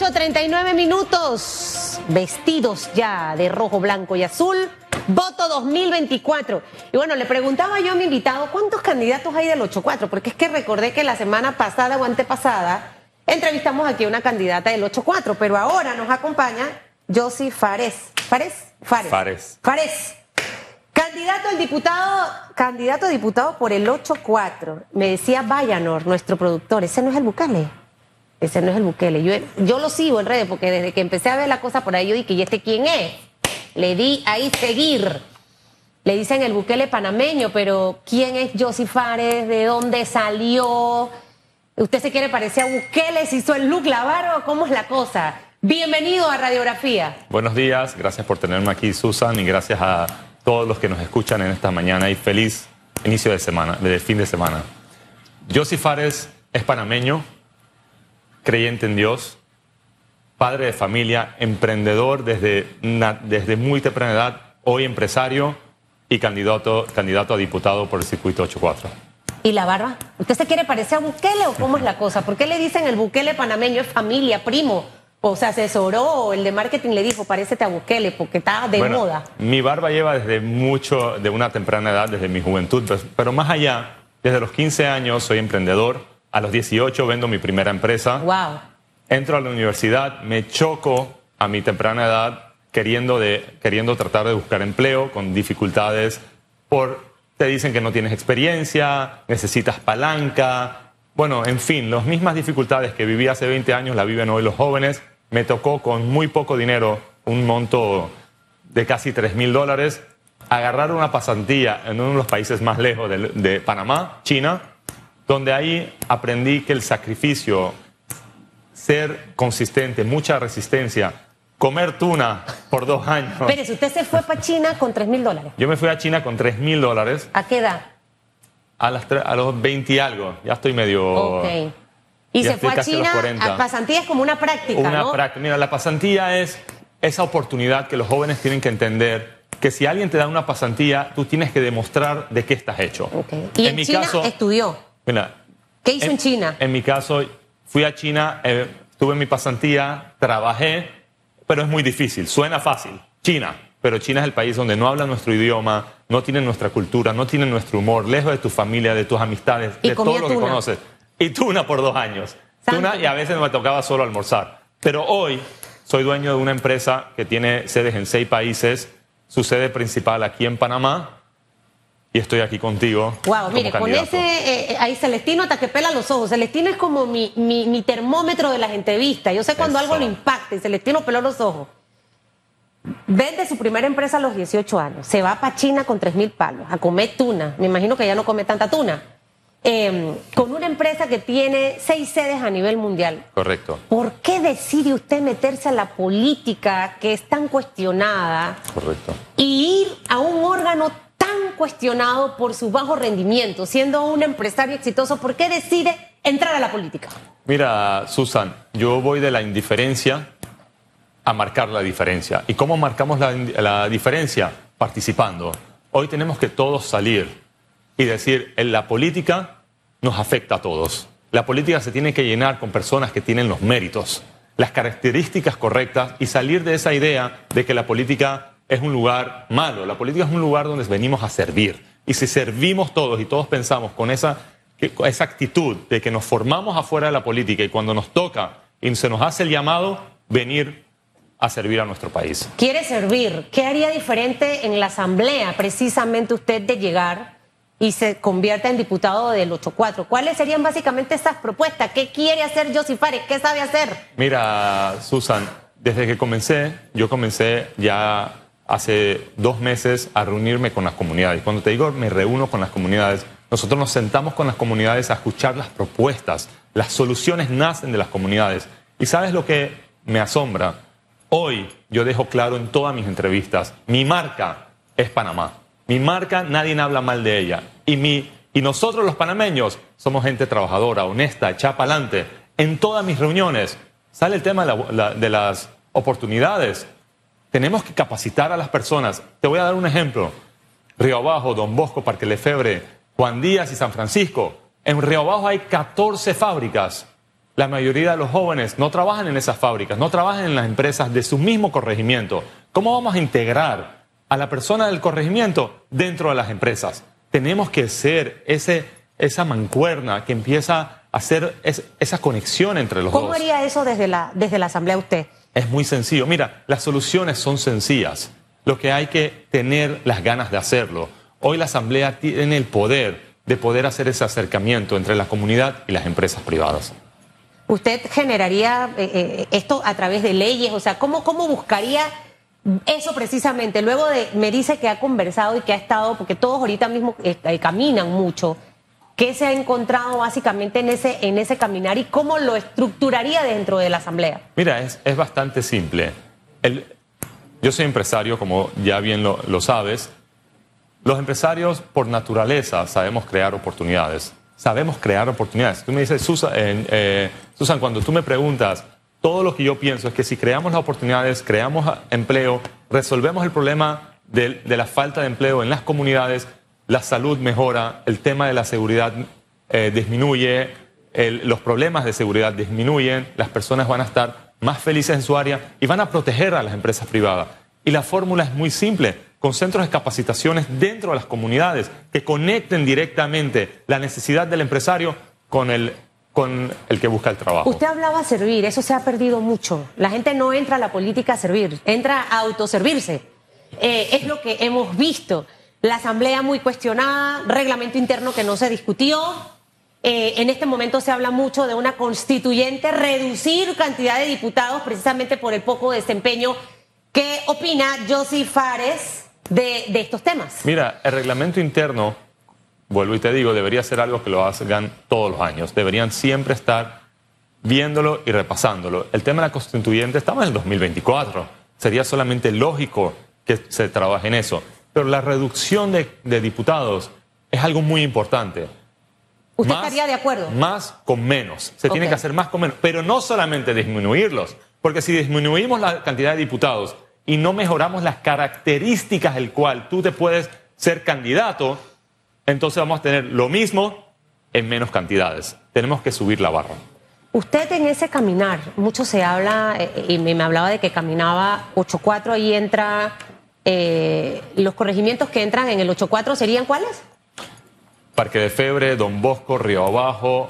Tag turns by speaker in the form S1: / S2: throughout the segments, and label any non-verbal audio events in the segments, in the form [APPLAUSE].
S1: 8.39 minutos, vestidos ya de rojo, blanco y azul, voto 2024. Y bueno, le preguntaba yo a mi invitado, ¿cuántos candidatos hay del 8-4? Porque es que recordé que la semana pasada o antepasada entrevistamos aquí a una candidata del 8-4, pero ahora nos acompaña Josie Fares. ¿Fares? Fares.
S2: Fares.
S1: Fares. Candidato al diputado, candidato a diputado por el 8-4. Me decía Vayanor, nuestro productor, ese no es el Bucale. Ese no es el Bukele. Yo, lo sigo en redes porque desde que empecé a ver la cosa por ahí, yo dije, ¿y este quién es? Le di ahí seguir. Le dicen el Bukele panameño, pero ¿quién es Josi Fares? ¿De dónde salió? ¿Usted se quiere parecer a Bukele? ¿Se hizo el look lavaro? ¿Cómo es la cosa? Bienvenido a Radiografía.
S2: Buenos días, gracias por tenerme aquí, Susan, y gracias a todos los que nos escuchan en esta mañana y feliz inicio de semana, de fin de semana. Josi Fares es panameño, creyente en Dios, padre de familia, emprendedor desde, desde muy temprana edad, hoy empresario y candidato, candidato a diputado por el circuito 84.
S1: ¿Y la barba? ¿Usted se quiere parecer a Bukele o cómo es la cosa? ¿Por qué le dicen el Bukele panameño es familia, primo? O se asesoró, o el de marketing le dijo, parécete a Bukele, porque está de moda.
S2: Mi barba lleva desde mucho, de una temprana edad, desde mi juventud, pero más allá, desde los 15 años soy emprendedor, a los 18 vendo mi primera empresa.
S1: Wow.
S2: Entro a la universidad, me choco a mi temprana edad queriendo, de, queriendo tratar de buscar empleo con dificultades por te dicen que no tienes experiencia, necesitas palanca. Bueno, en fin, las mismas dificultades que viví hace 20 años las viven hoy los jóvenes. Me tocó con muy poco dinero, un monto de casi 3 mil dólares, agarrar una pasantía en uno de los países más lejos de, de Panamá, China, donde ahí aprendí que el sacrificio, ser consistente, mucha resistencia, comer tuna por dos años.
S1: Si usted se fue para China con 3 mil dólares.
S2: Yo me fui a China con 3 mil dólares.
S1: ¿A qué edad?
S2: A, las a los 20 y algo. Ya estoy medio.
S1: Ok. Y se fue a China. A pasantía es como una práctica.
S2: Una práctica. Mira, la pasantía es esa oportunidad que los jóvenes tienen que entender que si alguien te da una pasantía, tú tienes que demostrar de qué estás hecho.
S1: Okay. Y en, mi China caso, estudió. ¿Qué hizo en, China?
S2: En mi caso, fui a China, eh, tuve mi pasantía, trabajé, pero es muy difícil. Suena fácil. China. Pero China es el país donde no hablan nuestro idioma, no tienen nuestra cultura, no tienen nuestro humor, lejos de tu familia, de tus amistades, de todo lo que conoces. Y tuna por dos años. Tuna y a veces me tocaba solo almorzar. Pero hoy soy dueño de una empresa que tiene sedes en seis países, su sede principal aquí en Panamá, y estoy aquí contigo.
S1: Wow, mire, con ese, eh, ahí Celestino hasta que pela los ojos. Celestino es como mi, mi, termómetro de las entrevistas. Yo sé cuando algo lo impacta y Celestino peló los ojos. Vende su primera empresa a los 18 años. Se va para China con 3 mil palos a comer tuna. Me imagino que ya no come tanta tuna. Em, con una empresa que tiene seis sedes a nivel mundial.
S2: Correcto.
S1: ¿Por qué decide usted meterse a la política que es tan cuestionada?
S2: Correcto.
S1: Y ir a un órgano tan cuestionado por su bajo rendimiento, siendo un empresario exitoso, ¿por qué decide entrar a la política?
S2: Mira, Susan, yo voy de la indiferencia a marcar la diferencia. ¿Y cómo marcamos la, la diferencia? Participando. Hoy tenemos que todos salir y decir, en la política nos afecta a todos. La política se tiene que llenar con personas que tienen los méritos, las características correctas y salir de esa idea de que la política es un lugar malo. La política es un lugar donde venimos a servir. Y si servimos todos y todos pensamos con esa, esa actitud de que nos formamos afuera de la política y cuando nos toca y se nos hace el llamado, venir a servir a nuestro país.
S1: Quiere servir. ¿Qué haría diferente en la Asamblea precisamente usted de llegar y se convierta en diputado del 8-4? ¿Cuáles serían básicamente estas propuestas? ¿Qué quiere hacer José Fares? ¿Qué sabe hacer?
S2: Mira, Susan, desde que comencé, yo comencé ya hace dos meses a reunirme con las comunidades. Cuando te digo me reúno con las comunidades, nosotros nos sentamos con las comunidades a escuchar las propuestas. Las soluciones nacen de las comunidades. ¿Y sabes lo que me asombra? Hoy yo dejo claro en todas mis entrevistas, mi marca es Panamá. Mi marca nadie habla mal de ella. Y, mi, y nosotros los panameños somos gente trabajadora, honesta, echada para adelante. En todas mis reuniones sale el tema de las oportunidades. Tenemos que capacitar a las personas. Te voy a dar un ejemplo. Río Abajo, Don Bosco, Parque Lefebre, Juan Díaz y San Francisco. En Río Abajo hay 14 fábricas. la mayoría de los jóvenes no trabajan en esas fábricas, no trabajan en las empresas de su mismo corregimiento. ¿Cómo vamos a integrar a la persona del corregimiento dentro de las empresas? Tenemos que ser ese, esa mancuerna que empieza a hacer esa conexión entre los
S1: dos.
S2: ¿Cómo
S1: haría eso desde la, desde la Asamblea usted?
S2: Es muy sencillo. Mira, las soluciones son sencillas. Lo que hay que tener las ganas de hacerlo. Hoy la Asamblea tiene el poder de poder hacer ese acercamiento entre la comunidad y las empresas privadas.
S1: ¿Usted generaría eh, eh, esto a través de leyes? O sea, ¿cómo, cómo buscaría eso precisamente? Luego de, me dice que ha conversado y que ha estado, porque todos ahorita mismo eh, caminan mucho. ¿Qué se ha encontrado básicamente en ese, en ese caminar y cómo lo estructuraría dentro de la Asamblea?
S2: Mira, es, es bastante simple. Yo soy empresario, como ya bien lo, sabes. Los empresarios, por naturaleza, sabemos crear oportunidades. Sabemos crear oportunidades. Tú me dices, Susan, eh, Susan, cuando tú me preguntas, todo lo que yo pienso es que si creamos las oportunidades, creamos empleo, resolvemos el problema de la falta de empleo en las comunidades, la salud mejora, el tema de la seguridad eh, disminuye, los problemas de seguridad disminuyen, las personas van a estar más felices en su área y van a proteger a las empresas privadas. Y la fórmula es muy simple, con centros de capacitaciones dentro de las comunidades que conecten directamente la necesidad del empresario con el, que busca el trabajo.
S1: Usted hablaba servir, eso se ha perdido mucho. La gente no entra a la política a servir, entra a autoservirse. Eh, es lo que hemos visto. La asamblea muy cuestionada, reglamento interno que no se discutió, eh, en este momento se habla mucho de una constituyente, reducir cantidad de diputados precisamente por el poco desempeño. ¿Qué opina Josie Fares de, de estos temas?
S2: Mira, el reglamento interno, vuelvo y te digo, debería ser algo que lo hagan todos los años. Deberían siempre estar viéndolo y repasándolo. El tema de la constituyente estamos en el 2024. Sería solamente lógico que se trabaje en eso. Pero la reducción de, de diputados es algo muy importante
S1: ¿Usted estaría de acuerdo?
S2: Más con menos. Se tiene que hacer más con menos. Pero no solamente disminuirlos, porque si disminuimos la cantidad de diputados y no mejoramos las características del cual tú te puedes ser candidato, entonces vamos a tener lo mismo en menos cantidades. Tenemos que subir la barra.
S1: Usted en ese caminar, mucho se habla, eh, y me hablaba de que caminaba 8-4, ahí entra, eh, los corregimientos que entran en el 8-4 serían cuáles?
S2: Parque de Febre, Don Bosco, Río Abajo,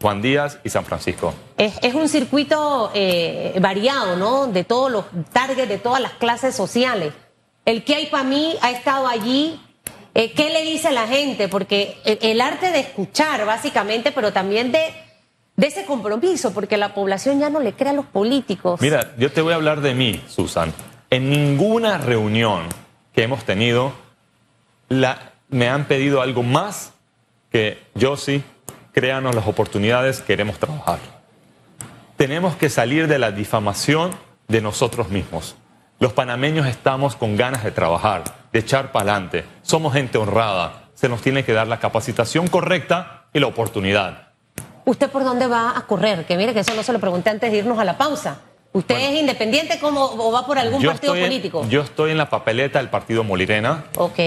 S2: Juan Díaz y San Francisco.
S1: Es, un circuito eh, variado, ¿no? De todos los targets, de todas las clases sociales. El que hay para mí ha estado allí. Eh, ¿Qué le dice la gente? Porque el, arte de escuchar, básicamente, pero también de, de ese compromiso, porque la población ya no le cree a los políticos.
S2: Mira, yo te voy a hablar de mí, Susan. En ninguna reunión que hemos tenido, me han pedido algo más que yo sí, créanos las oportunidades, queremos trabajar. Tenemos que salir de la difamación de nosotros mismos. Los panameños estamos con ganas de trabajar, de echar para adelante. Somos gente honrada. Se nos tiene que dar la capacitación correcta y la oportunidad.
S1: ¿Usted por dónde va a correr? Que mire que eso no se lo pregunté antes de irnos a la pausa. ¿Usted es independiente como, o va por algún partido político?
S2: yo estoy en la papeleta del partido Molirena.
S1: Ok.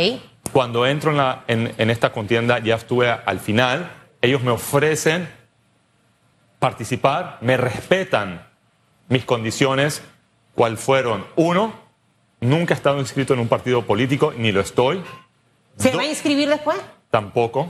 S2: Cuando entro en, esta contienda, ya estuve al final, ellos me ofrecen participar, me respetan mis condiciones, ¿cuál fueron? Uno, nunca he estado inscrito en un partido político, ni lo estoy.
S1: ¿Se va a inscribir después?
S2: Tampoco.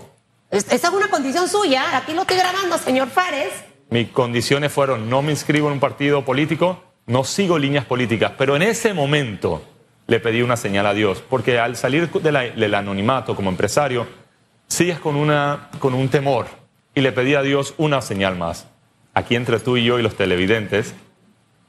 S1: esa es una condición suya, aquí lo estoy grabando, señor Fares.
S2: Mis condiciones fueron, no me inscribo en un partido político, no sigo líneas políticas, pero en ese momento le pedí una señal a Dios, porque al salir del anonimato como empresario, sigues con, una, con un temor y le pedí a Dios una señal más. Aquí entre tú y yo y los televidentes,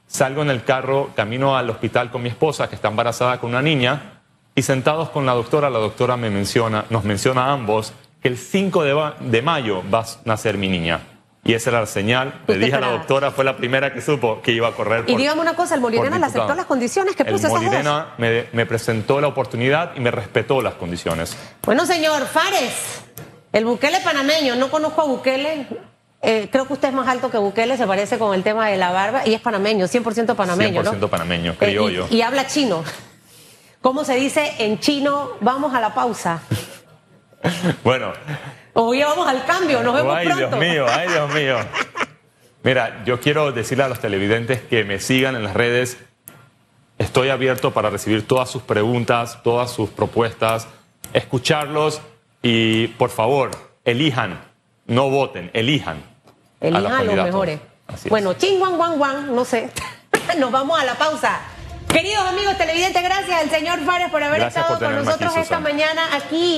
S2: salgo en el carro, camino al hospital con mi esposa que está embarazada con una niña y sentados con la doctora, la doctora me menciona, nos menciona a ambos que el 5 de, de mayo va a nacer mi niña. Y esa era la señal. Le dije a la doctora, fue la primera que supo que iba a correr.
S1: y dígame una cosa, el Molirena le aceptó las condiciones que puso
S2: El Molirena me, me, presentó la oportunidad y me respetó las condiciones.
S1: Bueno, señor Fares, el Bukele panameño, no conozco a Bukele. Eh, creo que usted es más alto que Bukele, se parece con el tema de la barba y es panameño, 100% panameño.
S2: 100% panameño, creo
S1: yo. y habla chino. ¿Cómo se dice en chino? Vamos a la pausa. [LAUGHS]
S2: bueno.
S1: Ya vamos al cambio, nos vemos
S2: ay,
S1: pronto.
S2: Ay, Dios mío, ay, Dios mío. Mira, yo quiero decirle a los televidentes que me sigan en las redes. Estoy abierto para recibir todas sus preguntas, todas sus propuestas, escucharlos y por favor, elijan, no voten, elijan. a
S1: Elijan los
S2: candidatos.
S1: mejores.
S2: Así.
S1: Bueno, ching, guan, guan, guan, no sé. [LAUGHS] Nos vamos a la pausa. Queridos amigos televidentes, gracias al señor Fares por haber
S2: Gracias
S1: estado
S2: por
S1: con
S2: aquí,
S1: nosotros esta mañana aquí.